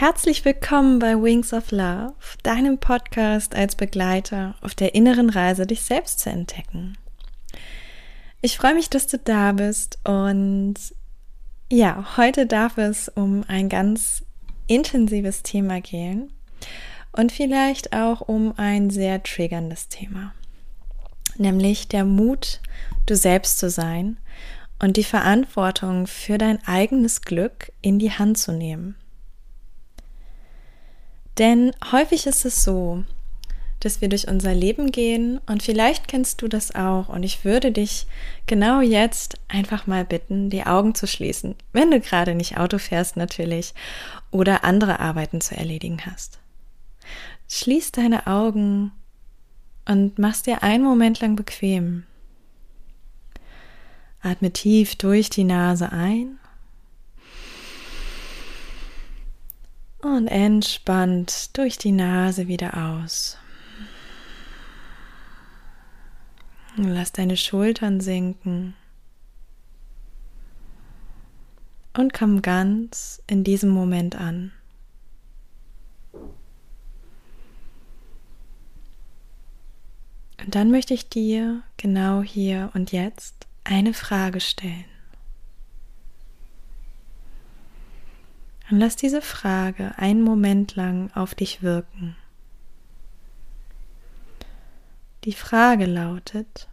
Herzlich willkommen bei Wings of Love, deinem Podcast als Begleiter auf der inneren Reise, dich selbst zu entdecken. Ich freue mich, dass du da bist und ja, heute darf es um ein ganz intensives Thema gehen und vielleicht auch um ein sehr triggerndes Thema, nämlich der Mut, du selbst zu sein und die Verantwortung für dein eigenes Glück in die Hand zu nehmen. Denn häufig ist es so, dass wir durch unser Leben gehen und vielleicht kennst du das auch und ich würde dich genau jetzt einfach mal bitten, die Augen zu schließen, wenn du gerade nicht Auto fährst natürlich oder andere Arbeiten zu erledigen hast. Schließ deine Augen und mach's dir einen Moment lang bequem. Atme tief durch die Nase ein und entspannt durch die Nase wieder aus. Lass deine Schultern sinken und komm ganz in diesem Moment an. Und dann möchte ich dir genau hier und jetzt eine Frage stellen. Und lass diese Frage einen Moment lang auf dich wirken. Die Frage lautet,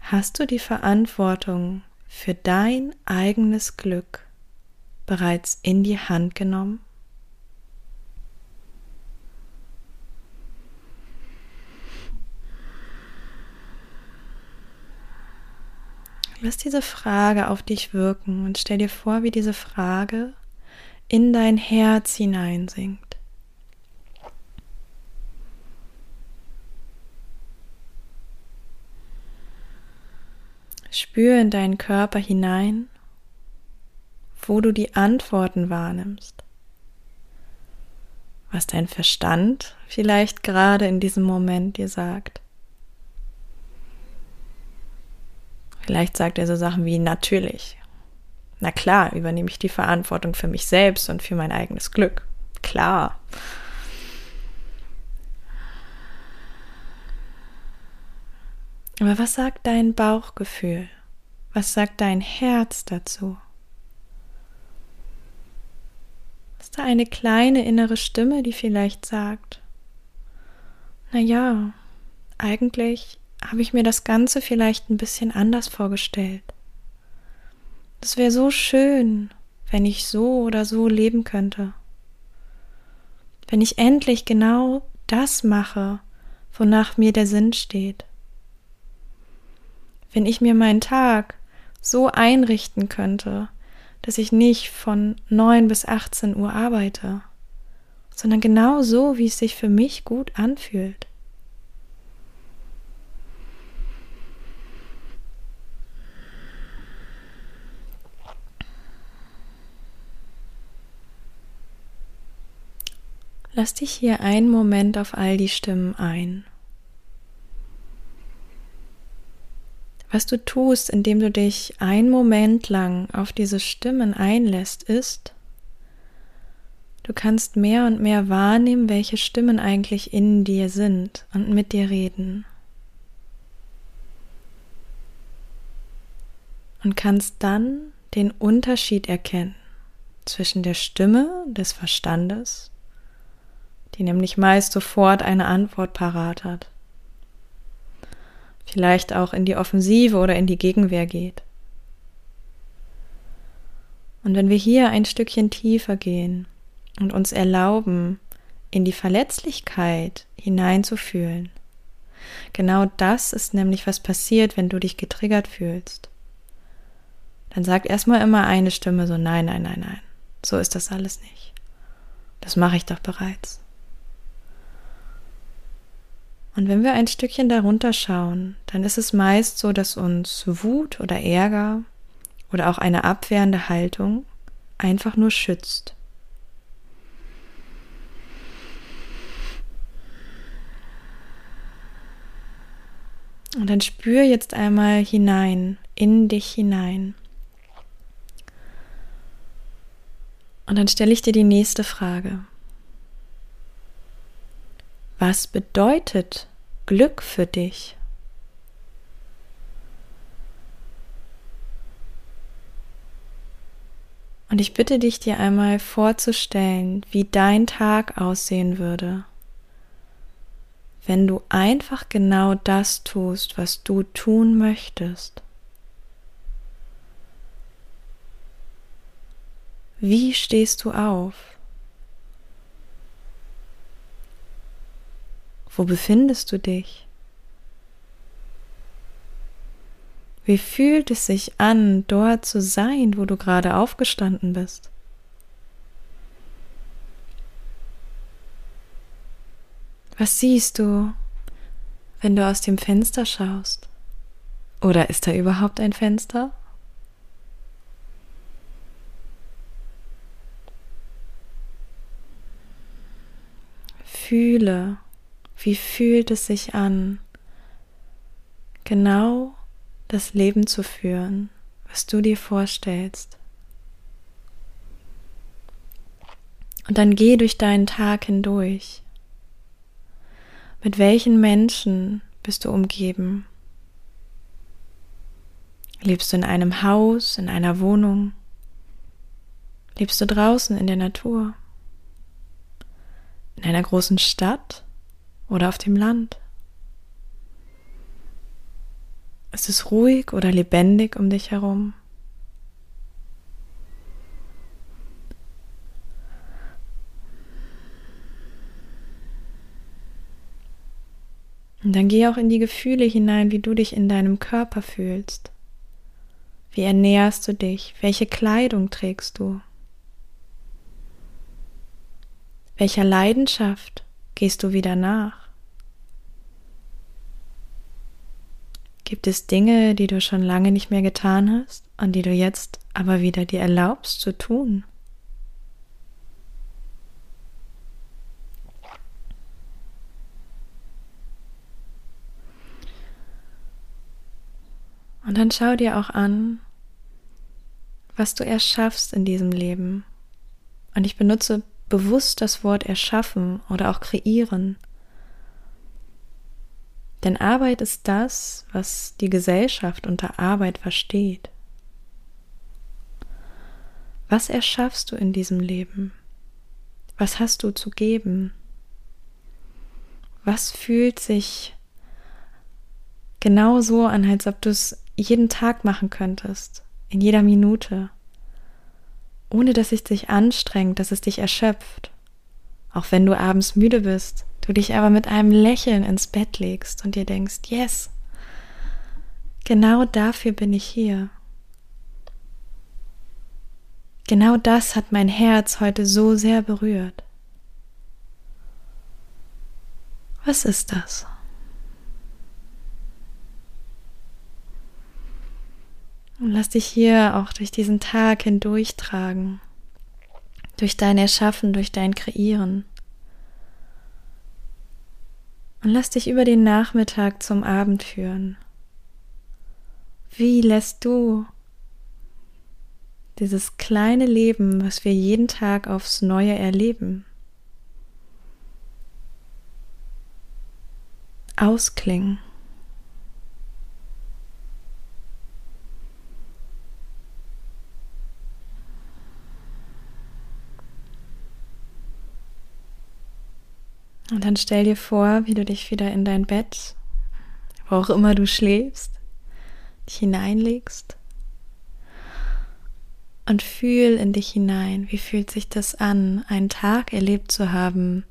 hast du die Verantwortung für dein eigenes Glück bereits in die Hand genommen? Lass diese Frage auf dich wirken und stell dir vor, wie diese Frage in dein Herz hineinsinkt. Spür in deinen Körper hinein, wo du die Antworten wahrnimmst. Was dein Verstand vielleicht gerade in diesem Moment dir sagt. Vielleicht sagt er so Sachen wie natürlich. Na klar, übernehme ich die Verantwortung für mich selbst und für mein eigenes Glück. Klar. Aber was sagt dein Bauchgefühl? Was sagt dein Herz dazu? Ist da eine kleine innere Stimme, die vielleicht sagt, na ja, eigentlich habe ich mir das Ganze vielleicht ein bisschen anders vorgestellt. Es wäre so schön, wenn ich so oder so leben könnte. Wenn ich endlich genau das mache, wonach mir der Sinn steht. Wenn ich mir meinen Tag so einrichten könnte, dass ich nicht von 9 bis 18 Uhr arbeite, sondern genau so, wie es sich für mich gut anfühlt. Lass dich hier einen Moment auf all die Stimmen ein. Was du tust, indem du dich einen Moment lang auf diese Stimmen einlässt, ist, du kannst mehr und mehr wahrnehmen, welche Stimmen eigentlich in dir sind und mit dir reden. Und kannst dann den Unterschied erkennen zwischen der Stimme des Verstandes die nämlich meist sofort eine Antwort parat hat. Vielleicht auch in die Offensive oder in die Gegenwehr geht. Und wenn wir hier ein Stückchen tiefer gehen und uns erlauben, in die Verletzlichkeit hineinzufühlen, genau das ist nämlich, was passiert, wenn du dich getriggert fühlst. Dann sagt erstmal immer eine Stimme so, nein, nein, nein, nein, so ist das alles nicht. Das mache ich doch bereits. Und wenn wir ein Stückchen darunter schauen, dann ist es meist so, dass uns Wut oder Ärger oder auch eine abwehrende Haltung einfach nur schützt. Und dann spür jetzt einmal hinein, in dich hinein. Und dann stelle ich dir die nächste Frage. Was bedeutet Glück für dich? Und ich bitte dich, dir einmal vorzustellen, wie dein Tag aussehen würde, wenn du einfach genau das tust, was du tun möchtest. Wie stehst du auf? Wo befindest du dich? Wie fühlt es sich an, dort zu sein, wo du gerade aufgestanden bist? Was siehst du, wenn du aus dem Fenster schaust? Oder ist da überhaupt ein Fenster? Fühle, wie fühlt es sich an, genau das Leben zu führen, was du dir vorstellst. Und dann geh durch deinen Tag hindurch. Mit welchen Menschen bist du umgeben? Lebst du in einem Haus, in einer Wohnung? Lebst du draußen in der Natur? In einer großen Stadt oder auf dem Land? Ist es ruhig oder lebendig um dich herum? Und dann geh auch in die Gefühle hinein, wie du dich in deinem Körper fühlst. Wie ernährst du dich? Welche Kleidung trägst du? Welcher Leidenschaft gehst du wieder nach? Gibt es Dinge, die du schon lange nicht mehr getan hast und die du jetzt aber wieder dir erlaubst zu tun? Und dann schau dir auch an, was du erschaffst in diesem Leben. Und ich benutze bewusst das Wort erschaffen oder auch kreieren, denn Arbeit ist das, was die Gesellschaft unter Arbeit versteht. Was erschaffst du in diesem Leben? Was hast du zu geben? Was fühlt sich genau so an, als ob du es jeden Tag machen könntest, in jeder Minute, ohne dass es dich anstrengt, dass es dich erschöpft, auch wenn du abends müde bist du dich aber mit einem Lächeln ins Bett legst und dir denkst, yes, genau dafür bin ich hier. Genau das hat mein Herz heute so sehr berührt. Was ist das? Und lass dich hier auch durch diesen Tag hindurchtragen, durch dein Erschaffen, durch dein Kreieren. Und lass dich über den Nachmittag zum Abend führen. Wie lässt du dieses kleine Leben, was wir jeden Tag aufs Neue erleben, ausklingen? Und dann stell dir vor, wie du dich wieder in dein Bett, wo auch immer du schläfst, dich hineinlegst und fühl in dich hinein, wie fühlt sich das an, einen Tag erlebt zu haben,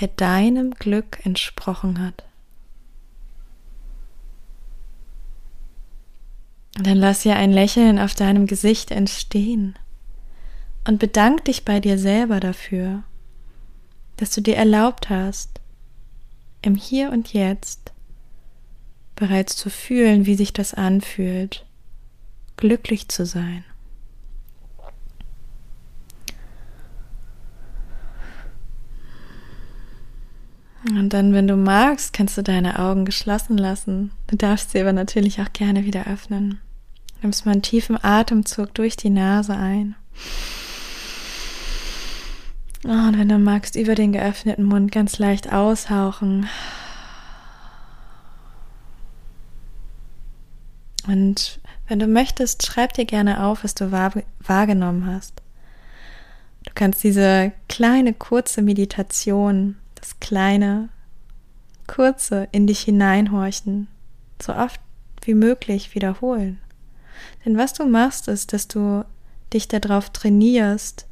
der deinem Glück entsprochen hat. Dann lass ja ein Lächeln auf deinem Gesicht entstehen und bedank dich bei dir selber dafür dass du dir erlaubt hast, im Hier und Jetzt bereits zu fühlen, wie sich das anfühlt, glücklich zu sein. Und dann, wenn du magst, kannst du deine Augen geschlossen lassen. Du darfst sie aber natürlich auch gerne wieder öffnen. Nimmst mal einen tiefen Atemzug durch die Nase ein und wenn du magst, über den geöffneten Mund ganz leicht aushauchen. Und wenn du möchtest, schreib dir gerne auf, was du wahrgenommen hast. Du kannst diese kleine, kurze Meditation, das kleine, kurze in dich hineinhorchen, so oft wie möglich wiederholen. Denn was du machst, ist, dass du dich darauf trainierst,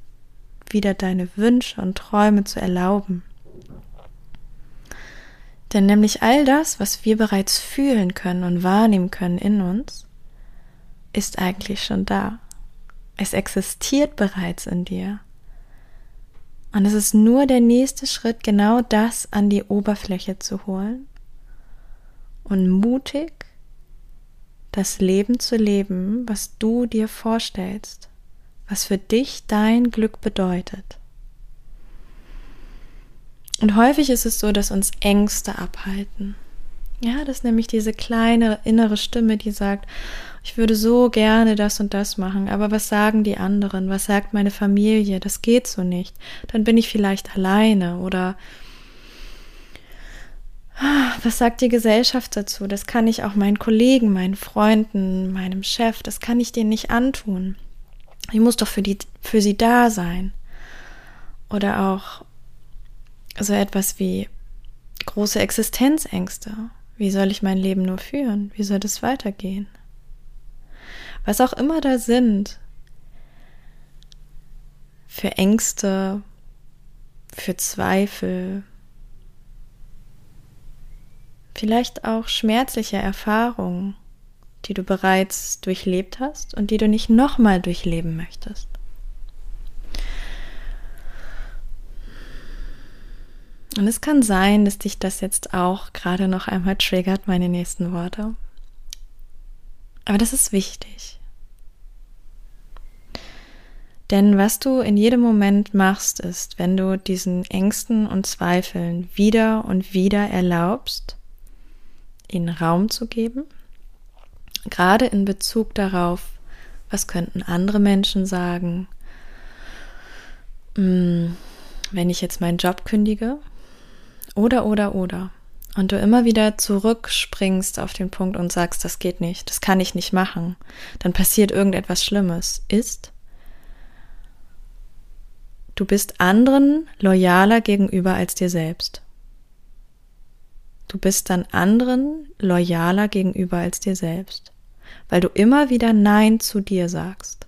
wieder deine Wünsche und Träume zu erlauben. Denn nämlich all das, was wir bereits fühlen können und wahrnehmen können in uns, ist eigentlich schon da. Es existiert bereits in dir. Und es ist nur der nächste Schritt, genau das an die Oberfläche zu holen und mutig das Leben zu leben, was du dir vorstellst, was für dich dein Glück bedeutet. Und häufig ist es so, dass uns Ängste abhalten. Ja, das ist nämlich diese kleine innere Stimme, die sagt, ich würde so gerne das und das machen, aber was sagen die anderen? Was sagt meine Familie? Das geht so nicht. Dann bin ich vielleicht alleine oder ah, was sagt die Gesellschaft dazu? Das kann ich auch meinen Kollegen, meinen Freunden, meinem Chef, das kann ich denen nicht antun. Ich muss doch für die, für sie da sein. Oder auch so etwas wie große Existenzängste. Wie soll ich mein Leben nur führen? Wie soll das weitergehen? Was auch immer da sind, für Ängste, für Zweifel, vielleicht auch schmerzliche Erfahrungen, die du bereits durchlebt hast und die du nicht nochmal durchleben möchtest. Und es kann sein, dass dich das jetzt auch gerade noch einmal triggert, meine nächsten Worte. Aber das ist wichtig. Denn was du in jedem Moment machst, ist, wenn du diesen Ängsten und Zweifeln wieder und wieder erlaubst, ihnen Raum zu geben, gerade in Bezug darauf, was könnten andere Menschen sagen, hm, wenn ich jetzt meinen Job kündige, oder, oder, oder. Und du immer wieder zurückspringst auf den Punkt und sagst, das geht nicht, das kann ich nicht machen, dann passiert irgendetwas Schlimmes, ist, du bist anderen loyaler gegenüber als dir selbst. Du bist dann anderen loyaler gegenüber als dir selbst, weil du immer wieder Nein zu dir sagst.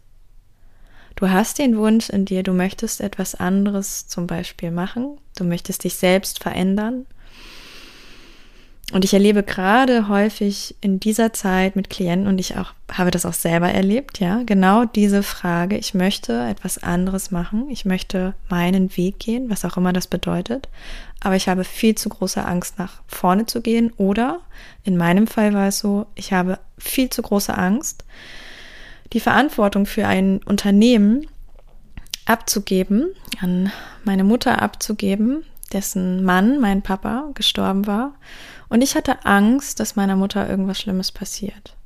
Du hast den Wunsch in dir, du möchtest etwas anderes zum Beispiel machen, du möchtest dich selbst verändern. Und ich erlebe gerade häufig in dieser Zeit mit Klienten und ich auch habe das auch selber erlebt, ja, genau diese Frage, ich möchte etwas anderes machen, ich möchte meinen Weg gehen, was auch immer das bedeutet, aber ich habe viel zu große Angst nach vorne zu gehen oder in meinem Fall war es so, ich habe viel zu große Angst, die Verantwortung für ein Unternehmen abzugeben, an meine Mutter abzugeben, dessen Mann, mein Papa, gestorben war. Und ich hatte Angst, dass meiner Mutter irgendwas Schlimmes passiert.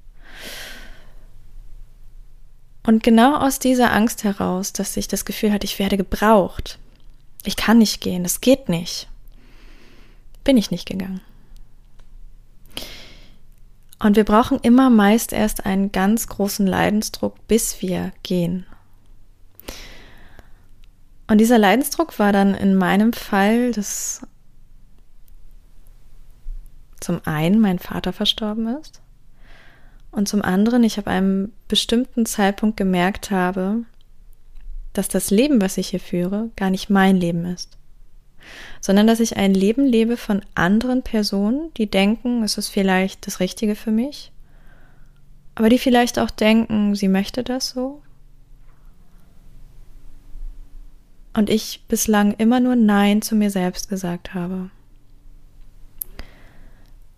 Und genau aus dieser Angst heraus, dass ich das Gefühl hatte, ich werde gebraucht, ich kann nicht gehen, es geht nicht, bin ich nicht gegangen. Und wir brauchen immer meist erst einen ganz großen Leidensdruck, bis wir gehen. Und dieser Leidensdruck war dann in meinem Fall, dass zum einen mein Vater verstorben ist und zum anderen ich ab einem bestimmten Zeitpunkt gemerkt habe, dass das Leben, was ich hier führe, gar nicht mein Leben ist sondern dass ich ein Leben lebe von anderen Personen, die denken, es ist vielleicht das Richtige für mich, aber die vielleicht auch denken, sie möchte das so. Und ich bislang immer nur Nein zu mir selbst gesagt habe.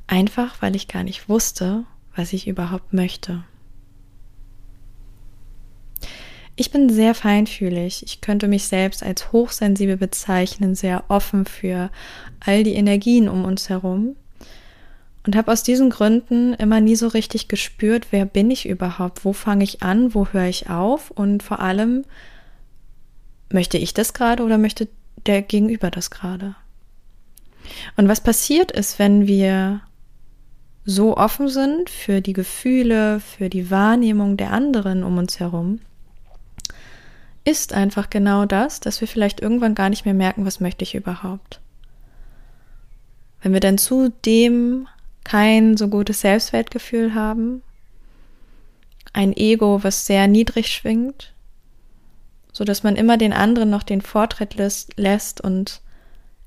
Einfach weil ich gar nicht wusste, was ich überhaupt möchte. Ich bin sehr feinfühlig. Ich könnte mich selbst als hochsensibel bezeichnen, sehr offen für all die Energien um uns herum. Und habe aus diesen Gründen immer nie so richtig gespürt, wer bin ich überhaupt, wo fange ich an, wo höre ich auf und vor allem, möchte ich das gerade oder möchte der Gegenüber das gerade? Und was passiert ist, wenn wir so offen sind für die Gefühle, für die Wahrnehmung der anderen um uns herum, ist einfach genau das, dass wir vielleicht irgendwann gar nicht mehr merken, was möchte ich überhaupt. Wenn wir dann zudem kein so gutes Selbstwertgefühl haben, ein Ego, was sehr niedrig schwingt, so dass man immer den anderen noch den Vortritt lässt und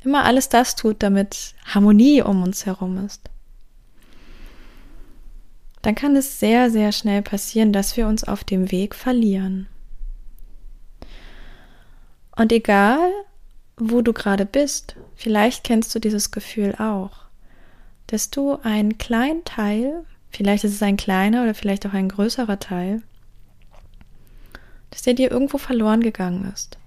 immer alles das tut, damit Harmonie um uns herum ist. Dann kann es sehr, sehr schnell passieren, dass wir uns auf dem Weg verlieren. Und egal, wo du gerade bist, vielleicht kennst du dieses Gefühl auch, dass du einen kleinen Teil, vielleicht ist es ein kleiner oder vielleicht auch ein größerer Teil, dass der dir irgendwo verloren gegangen ist.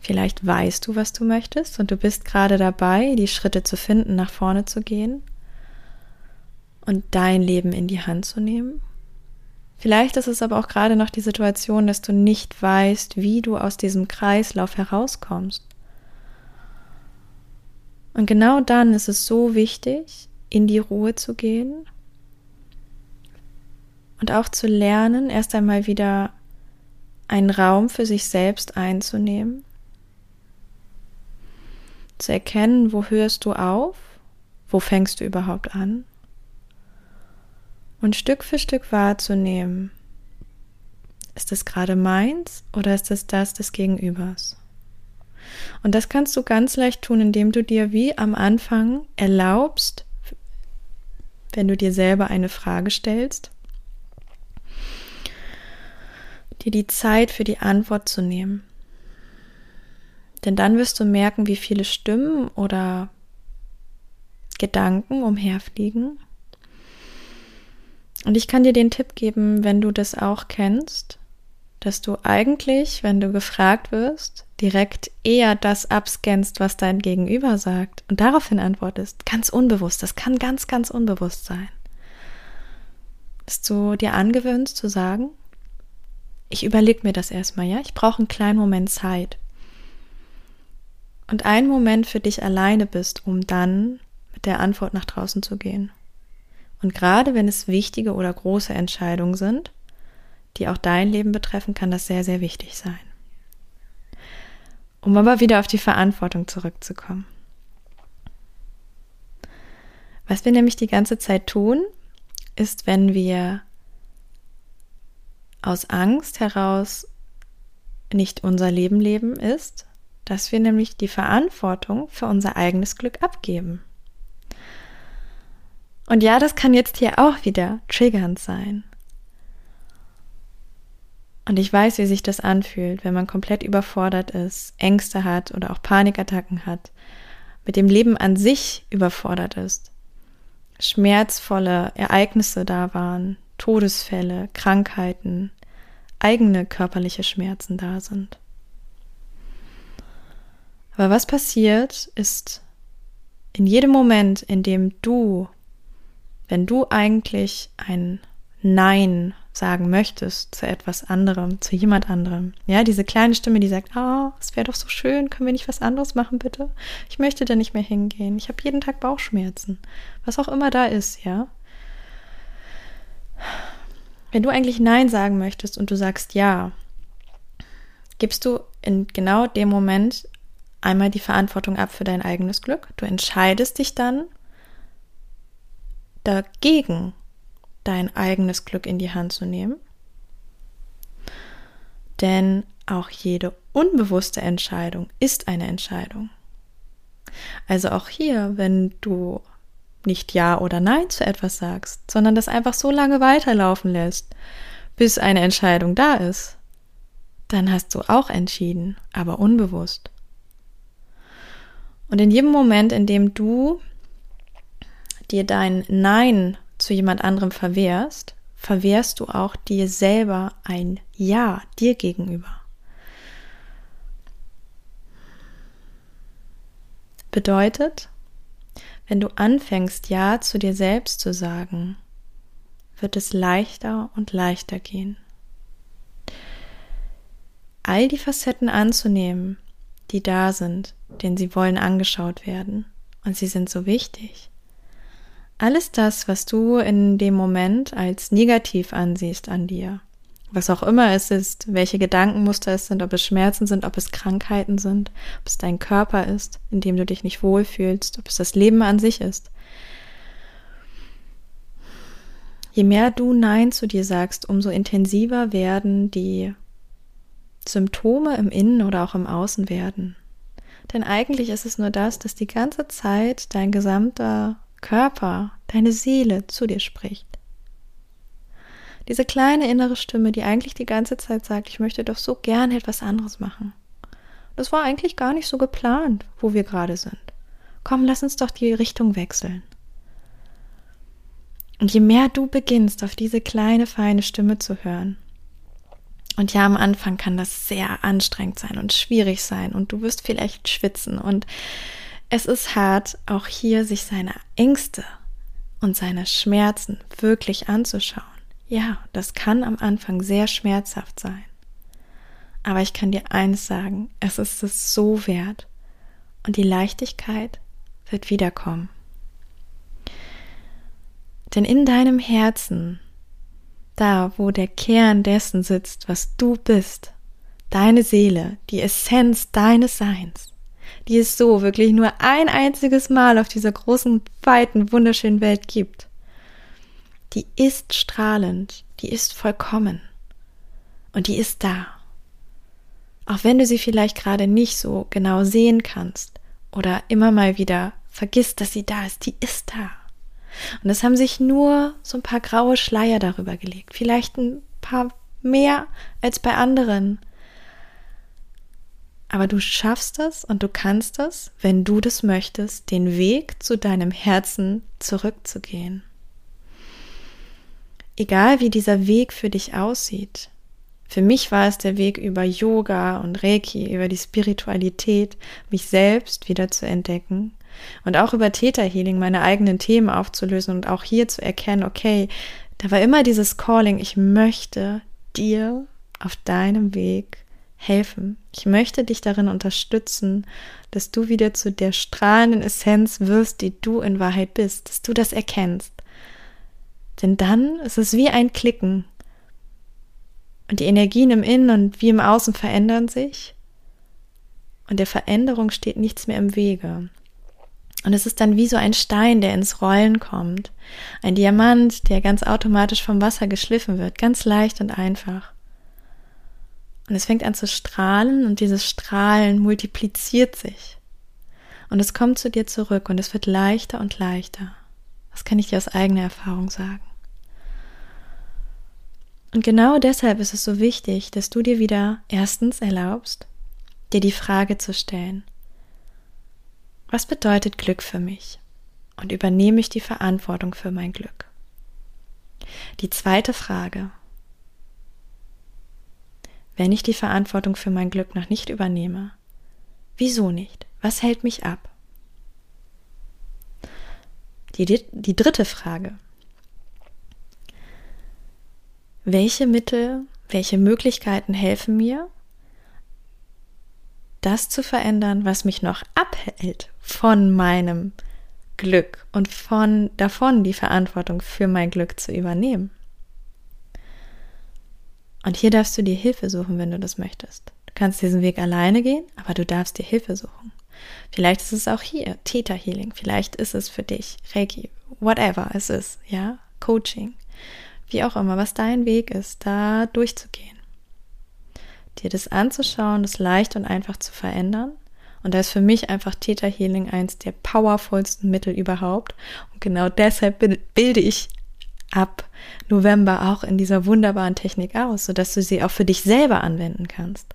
Vielleicht weißt du, was du möchtest und du bist gerade dabei, die Schritte zu finden, nach vorne zu gehen und dein Leben in die Hand zu nehmen. Vielleicht ist es aber auch gerade noch die Situation, dass du nicht weißt, wie du aus diesem Kreislauf herauskommst. Und genau dann ist es so wichtig, in die Ruhe zu gehen und auch zu lernen, erst einmal wieder einen Raum für sich selbst einzunehmen, zu erkennen, wo hörst du auf, wo fängst du überhaupt an und Stück für Stück wahrzunehmen, ist es gerade meins oder ist es das des Gegenübers? Und das kannst du ganz leicht tun, indem du dir wie am Anfang erlaubst, wenn du dir selber eine Frage stellst, dir die Zeit für die Antwort zu nehmen. Denn dann wirst du merken, wie viele Stimmen oder Gedanken umherfliegen. Und ich kann dir den Tipp geben, wenn du das auch kennst, dass du eigentlich, wenn du gefragt wirst, direkt eher das abscannst, was dein Gegenüber sagt und daraufhin antwortest. Ganz unbewusst. Das kann ganz, ganz unbewusst sein. Dass du dir angewöhnst zu sagen, ich überlege mir das erstmal, ja? Ich brauche einen kleinen Moment Zeit. Und einen Moment für dich alleine bist, um dann mit der Antwort nach draußen zu gehen. Und gerade wenn es wichtige oder große Entscheidungen sind, die auch dein Leben betreffen, kann das sehr, sehr wichtig sein. Um aber wieder auf die Verantwortung zurückzukommen. Was wir nämlich die ganze Zeit tun, ist, wenn wir aus Angst heraus nicht unser Leben leben, ist, dass wir nämlich die Verantwortung für unser eigenes Glück abgeben. Und ja, das kann jetzt hier auch wieder triggernd sein. Und ich weiß, wie sich das anfühlt, wenn man komplett überfordert ist, Ängste hat oder auch Panikattacken hat, mit dem Leben an sich überfordert ist, schmerzvolle Ereignisse da waren, Todesfälle, Krankheiten, eigene körperliche Schmerzen da sind. Aber was passiert, ist in jedem Moment, in dem du, wenn du eigentlich ein Nein sagen möchtest zu etwas anderem, zu jemand anderem. Ja, diese kleine Stimme, die sagt, oh, es wäre doch so schön, können wir nicht was anderes machen, bitte? Ich möchte da nicht mehr hingehen. Ich habe jeden Tag Bauchschmerzen. Was auch immer da ist, ja. Wenn du eigentlich Nein sagen möchtest und du sagst Ja, gibst du in genau dem Moment einmal die Verantwortung ab für dein eigenes Glück. Du entscheidest dich dann dagegen dein eigenes Glück in die Hand zu nehmen. Denn auch jede unbewusste Entscheidung ist eine Entscheidung. Also auch hier, wenn du nicht Ja oder Nein zu etwas sagst, sondern das einfach so lange weiterlaufen lässt, bis eine Entscheidung da ist, dann hast du auch entschieden, aber unbewusst. Und in jedem Moment, in dem du dir dein Nein zu jemand anderem verwehrst, verwehrst du auch dir selber ein Ja dir gegenüber. Bedeutet, wenn du anfängst, Ja zu dir selbst zu sagen, wird es leichter und leichter gehen. all die Facetten anzunehmen, die da sind, denn sie wollen angeschaut werden und sie sind so wichtig. Alles das, was du in dem Moment als negativ ansiehst an dir, was auch immer es ist, welche Gedankenmuster es sind, ob es Schmerzen sind, ob es Krankheiten sind, ob es dein Körper ist, in dem du dich nicht wohlfühlst, ob es das Leben an sich ist. Je mehr du Nein zu dir sagst, umso intensiver werden die Symptome im Innen oder auch im Außen werden. Denn eigentlich ist es nur das, dass die ganze Zeit dein gesamter Körper, deine Seele zu dir spricht. Diese kleine innere Stimme, die eigentlich die ganze Zeit sagt, ich möchte doch so gerne etwas anderes machen. Das war eigentlich gar nicht so geplant, wo wir gerade sind. Komm, lass uns doch die Richtung wechseln. Und je mehr du beginnst, auf diese kleine, feine Stimme zu hören, und ja, am Anfang kann das sehr anstrengend sein und schwierig sein und du wirst vielleicht schwitzen und es ist hart, auch hier sich seine Ängste und seine Schmerzen wirklich anzuschauen. Ja, das kann am Anfang sehr schmerzhaft sein. Aber ich kann dir eines sagen, es ist es so wert und die Leichtigkeit wird wiederkommen. Denn in deinem Herzen, da wo der Kern dessen sitzt, was du bist, deine Seele, die Essenz deines Seins, die es so wirklich nur ein einziges Mal auf dieser großen, weiten, wunderschönen Welt gibt, die ist strahlend, die ist vollkommen und die ist da. Auch wenn du sie vielleicht gerade nicht so genau sehen kannst oder immer mal wieder vergisst, dass sie da ist, die ist da. Und es haben sich nur so ein paar graue Schleier darüber gelegt, vielleicht ein paar mehr als bei anderen. Aber du schaffst es und du kannst es, wenn du das möchtest, den Weg zu deinem Herzen zurückzugehen egal wie dieser Weg für dich aussieht. Für mich war es der Weg über Yoga und Reiki, über die Spiritualität, mich selbst wieder zu entdecken und auch über Täterhealing meine eigenen Themen aufzulösen und auch hier zu erkennen, okay, da war immer dieses Calling, ich möchte dir auf deinem Weg helfen. Ich möchte dich darin unterstützen, dass du wieder zu der strahlenden Essenz wirst, die du in Wahrheit bist, dass du das erkennst. Denn dann ist es wie ein Klicken. Und die Energien im Innen und wie im Außen verändern sich. Und der Veränderung steht nichts mehr im Wege. Und es ist dann wie so ein Stein, der ins Rollen kommt. Ein Diamant, der ganz automatisch vom Wasser geschliffen wird. Ganz leicht und einfach. Und es fängt an zu strahlen und dieses Strahlen multipliziert sich. Und es kommt zu dir zurück und es wird leichter und leichter. Das kann ich dir aus eigener Erfahrung sagen. Und genau deshalb ist es so wichtig, dass du dir wieder erstens erlaubst, dir die Frage zu stellen, was bedeutet Glück für mich? Und übernehme ich die Verantwortung für mein Glück? Die zweite Frage, wenn ich die Verantwortung für mein Glück noch nicht übernehme, wieso nicht? Was hält mich ab? Die, die dritte Frage. Welche Mittel, welche Möglichkeiten helfen mir, das zu verändern, was mich noch abhält von meinem Glück und von davon die Verantwortung für mein Glück zu übernehmen? Und hier darfst du dir Hilfe suchen, wenn du das möchtest. Du kannst diesen Weg alleine gehen, aber du darfst dir Hilfe suchen. Vielleicht ist es auch hier Theta Healing, vielleicht ist es für dich Reiki, whatever es ist, ja, Coaching, wie auch immer, was dein Weg ist, da durchzugehen. Dir das anzuschauen, das leicht und einfach zu verändern. Und da ist für mich einfach Theta Healing eins der powervollsten Mittel überhaupt. Und genau deshalb bilde ich ab November auch in dieser wunderbaren Technik aus, sodass du sie auch für dich selber anwenden kannst.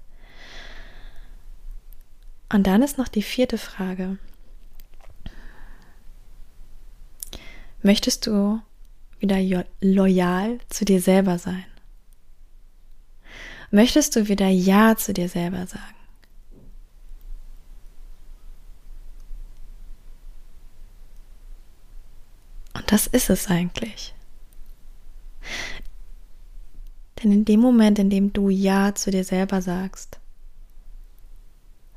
Und dann ist noch die vierte Frage. Möchtest du wieder loyal zu dir selber sein? Möchtest du wieder Ja zu dir selber sagen? Und das ist es eigentlich. Denn in dem Moment, in dem du Ja zu dir selber sagst,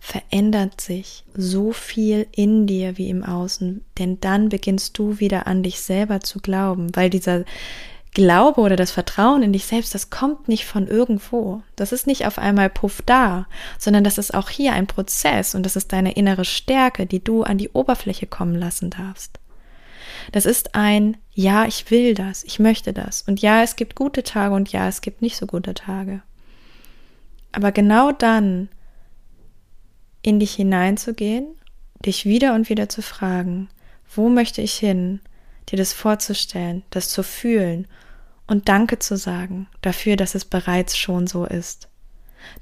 verändert sich so viel in dir wie im Außen, denn dann beginnst du wieder an dich selber zu glauben, weil dieser Glaube oder das Vertrauen in dich selbst, das kommt nicht von irgendwo. Das ist nicht auf einmal puff da, sondern das ist auch hier ein Prozess und das ist deine innere Stärke, die du an die Oberfläche kommen lassen darfst. Das ist ein Ja, ich will das, ich möchte das. Und ja, es gibt gute Tage und ja, es gibt nicht so gute Tage. Aber genau dann in dich hineinzugehen, dich wieder und wieder zu fragen, wo möchte ich hin, dir das vorzustellen, das zu fühlen und Danke zu sagen dafür, dass es bereits schon so ist.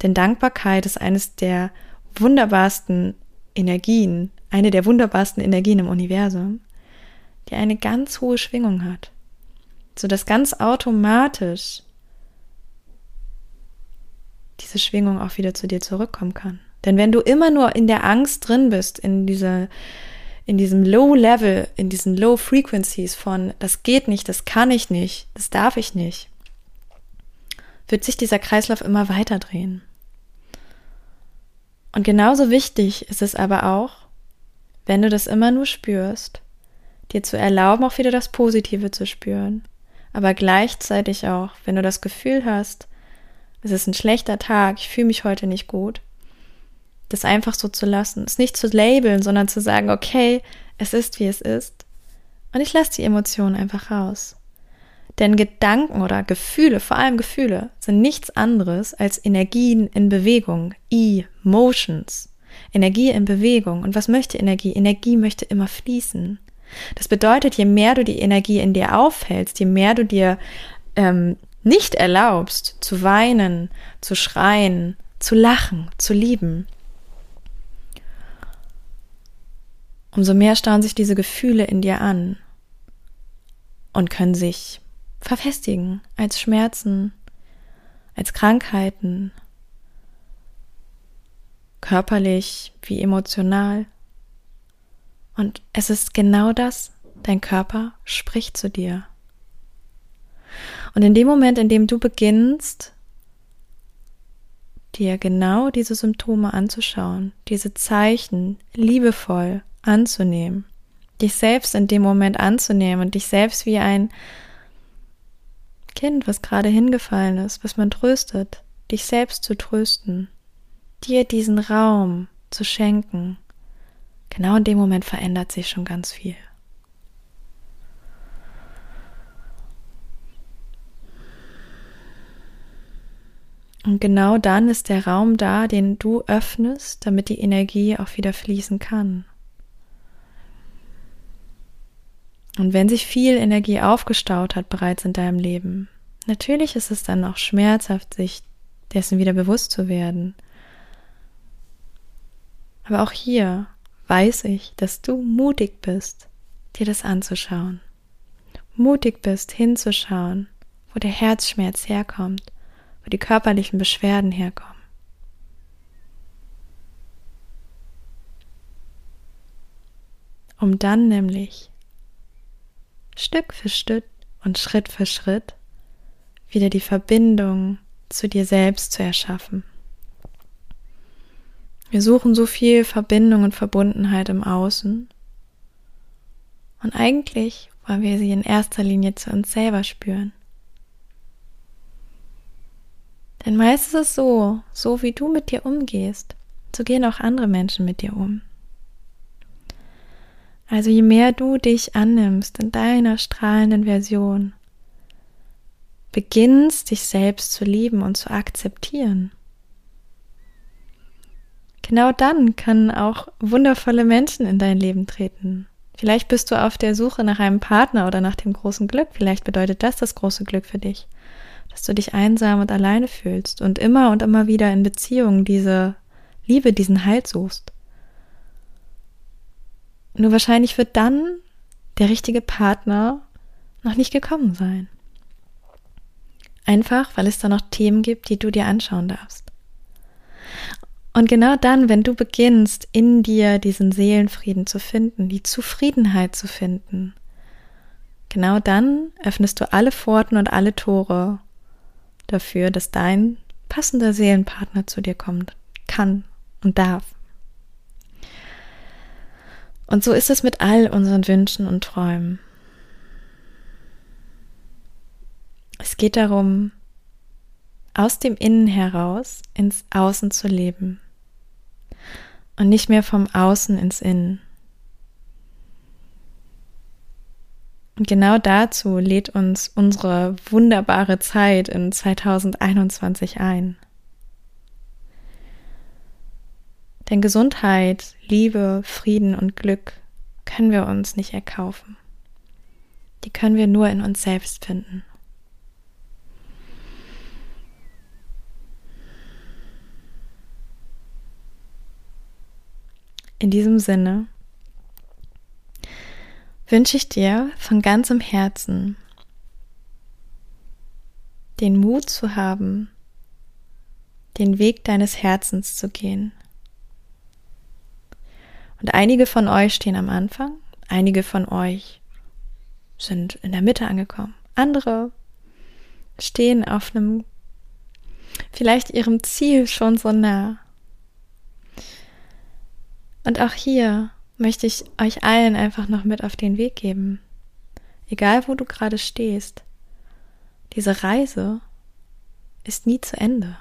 Denn Dankbarkeit ist eines der wunderbarsten Energien, eine der wunderbarsten Energien im Universum, die eine ganz hohe Schwingung hat, so dass ganz automatisch diese Schwingung auch wieder zu dir zurückkommen kann. Denn wenn du immer nur in der Angst drin bist, in dieser in diesem Low Level, in diesen Low Frequencies von das geht nicht, das kann ich nicht, das darf ich nicht, wird sich dieser Kreislauf immer weiter drehen. Und genauso wichtig ist es aber auch, wenn du das immer nur spürst, dir zu erlauben, auch wieder das Positive zu spüren, aber gleichzeitig auch, wenn du das Gefühl hast, es ist ein schlechter Tag, ich fühle mich heute nicht gut, das einfach so zu lassen, es nicht zu labeln, sondern zu sagen, okay, es ist wie es ist. Und ich lasse die Emotionen einfach raus. Denn Gedanken oder Gefühle, vor allem Gefühle, sind nichts anderes als Energien in Bewegung, Emotions. Energie in Bewegung. Und was möchte Energie? Energie möchte immer fließen. Das bedeutet, je mehr du die Energie in dir aufhältst, je mehr du dir ähm, nicht erlaubst, zu weinen, zu schreien, zu lachen, zu lieben, umso mehr stauen sich diese Gefühle in dir an und können sich verfestigen als Schmerzen, als Krankheiten, körperlich wie emotional. Und es ist genau das, dein Körper spricht zu dir. Und in dem Moment, in dem du beginnst, dir genau diese Symptome anzuschauen, diese Zeichen liebevoll anzunehmen, dich selbst in dem Moment anzunehmen und dich selbst wie ein Kind, was gerade hingefallen ist, was man tröstet, dich selbst zu trösten, dir diesen Raum zu schenken. Genau in dem Moment verändert sich schon ganz viel. Und genau dann ist der Raum da, den du öffnest, damit die Energie auch wieder fließen kann. Und wenn sich viel Energie aufgestaut hat bereits in deinem Leben, natürlich ist es dann auch schmerzhaft, sich dessen wieder bewusst zu werden. Aber auch hier weiß ich, dass du mutig bist, dir das anzuschauen. Mutig bist, hinzuschauen, wo der Herzschmerz herkommt, wo die körperlichen Beschwerden herkommen. Um dann nämlich Stück für Stück und Schritt für Schritt wieder die Verbindung zu dir selbst zu erschaffen. Wir suchen so viel Verbindung und Verbundenheit im Außen. Und eigentlich wollen wir sie in erster Linie zu uns selber spüren. Denn meist ist es so, so wie du mit dir umgehst, so gehen auch andere Menschen mit dir um. Also je mehr du dich annimmst in deiner strahlenden Version, beginnst dich selbst zu lieben und zu akzeptieren. Genau dann können auch wundervolle Menschen in dein Leben treten. Vielleicht bist du auf der Suche nach einem Partner oder nach dem großen Glück. Vielleicht bedeutet das das große Glück für dich, dass du dich einsam und alleine fühlst und immer und immer wieder in Beziehungen diese Liebe, diesen Halt suchst. Nur wahrscheinlich wird dann der richtige Partner noch nicht gekommen sein. Einfach, weil es da noch Themen gibt, die du dir anschauen darfst. Und genau dann, wenn du beginnst, in dir diesen Seelenfrieden zu finden, die Zufriedenheit zu finden, genau dann öffnest du alle Pforten und alle Tore dafür, dass dein passender Seelenpartner zu dir kommt, kann und darf. Und so ist es mit all unseren Wünschen und Träumen. Es geht darum, aus dem Innen heraus ins Außen zu leben und nicht mehr vom Außen ins Innen. Und genau dazu lädt uns unsere wunderbare Zeit in 2021 ein. Denn Gesundheit, Liebe, Frieden und Glück können wir uns nicht erkaufen. Die können wir nur in uns selbst finden. In diesem Sinne wünsche ich dir von ganzem Herzen den Mut zu haben, den Weg deines Herzens zu gehen. Und einige von euch stehen am Anfang, einige von euch sind in der Mitte angekommen, andere stehen auf einem, vielleicht ihrem Ziel schon so nah. Und auch hier möchte ich euch allen einfach noch mit auf den Weg geben. Egal wo du gerade stehst, diese Reise ist nie zu Ende.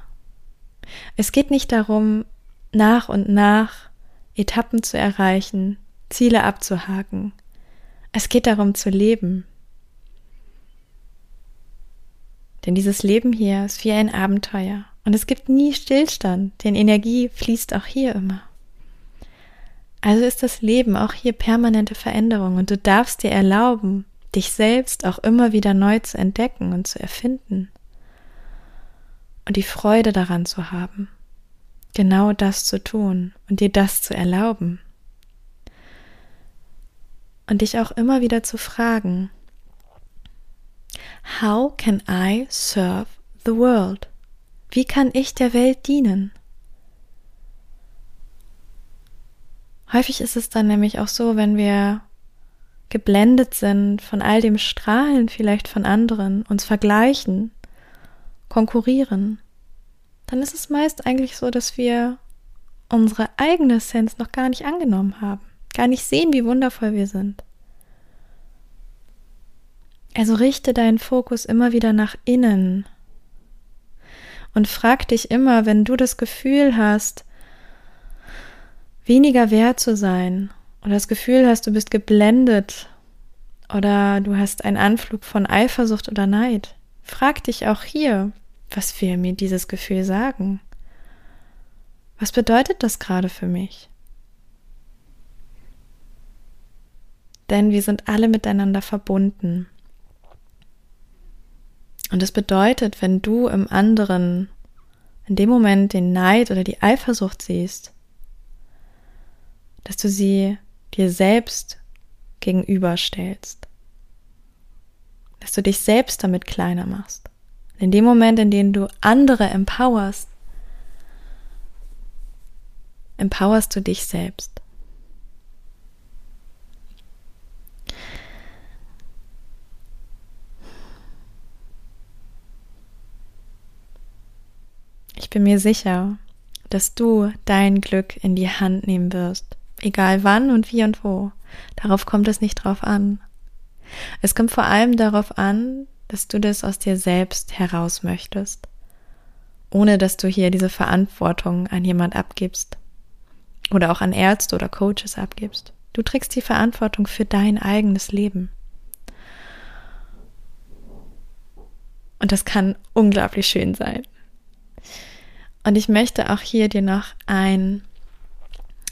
Es geht nicht darum, nach und nach Etappen zu erreichen, Ziele abzuhaken. Es geht darum zu leben. Denn dieses Leben hier ist wie ein Abenteuer und es gibt nie Stillstand, denn Energie fließt auch hier immer. Also ist das Leben auch hier permanente Veränderung und du darfst dir erlauben, dich selbst auch immer wieder neu zu entdecken und zu erfinden und die Freude daran zu haben, genau das zu tun und dir das zu erlauben und dich auch immer wieder zu fragen, How can I serve the world? Wie kann ich der Welt dienen? Häufig ist es dann nämlich auch so, wenn wir geblendet sind von all dem Strahlen vielleicht von anderen, uns vergleichen, konkurrieren, dann ist es meist eigentlich so, dass wir unsere eigene Essenz noch gar nicht angenommen haben, gar nicht sehen, wie wundervoll wir sind. Also richte deinen Fokus immer wieder nach innen und frag dich immer, wenn du das Gefühl hast, weniger wert zu sein oder das Gefühl hast, du bist geblendet oder du hast einen Anflug von Eifersucht oder Neid, frag dich auch hier, was will mir dieses Gefühl sagen? Was bedeutet das gerade für mich? Denn wir sind alle miteinander verbunden. Und es bedeutet, wenn du im anderen in dem Moment den Neid oder die Eifersucht siehst, dass du sie dir selbst gegenüberstellst. Dass du dich selbst damit kleiner machst. in dem Moment, in dem du andere empowerst, empowerst du dich selbst. Ich bin mir sicher, dass du dein Glück in die Hand nehmen wirst Egal wann und wie und wo. Darauf kommt es nicht drauf an. Es kommt vor allem darauf an, dass du das aus dir selbst heraus möchtest, ohne dass du hier diese Verantwortung an jemand abgibst oder auch an Ärzte oder Coaches abgibst. Du trägst die Verantwortung für dein eigenes Leben. Und das kann unglaublich schön sein. Und ich möchte auch hier dir noch ein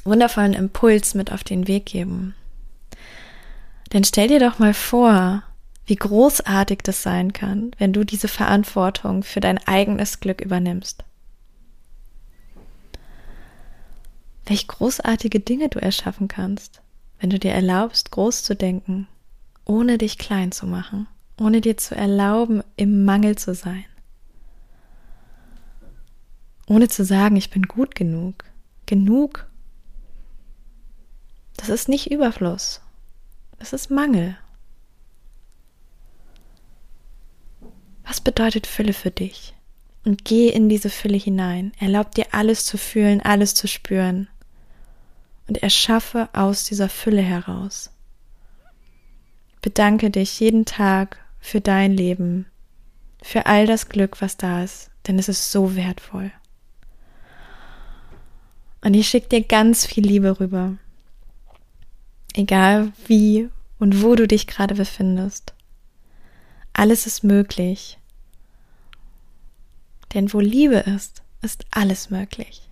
wundervollen Impuls mit auf den Weg geben. Denn stell dir doch mal vor, wie großartig das sein kann, wenn du diese Verantwortung für dein eigenes Glück übernimmst. Welch großartige Dinge du erschaffen kannst, wenn du dir erlaubst, groß zu denken, ohne dich klein zu machen, ohne dir zu erlauben, im Mangel zu sein. Ohne zu sagen, ich bin gut genug, genug das ist nicht Überfluss. Das ist Mangel. Was bedeutet Fülle für dich? Und geh in diese Fülle hinein. Erlaub dir alles zu fühlen, alles zu spüren. Und erschaffe aus dieser Fülle heraus. Bedanke dich jeden Tag für dein Leben, für all das Glück, was da ist, denn es ist so wertvoll. Und ich schicke dir ganz viel Liebe rüber. Egal wie und wo du dich gerade befindest. Alles ist möglich. Denn wo Liebe ist, ist alles möglich.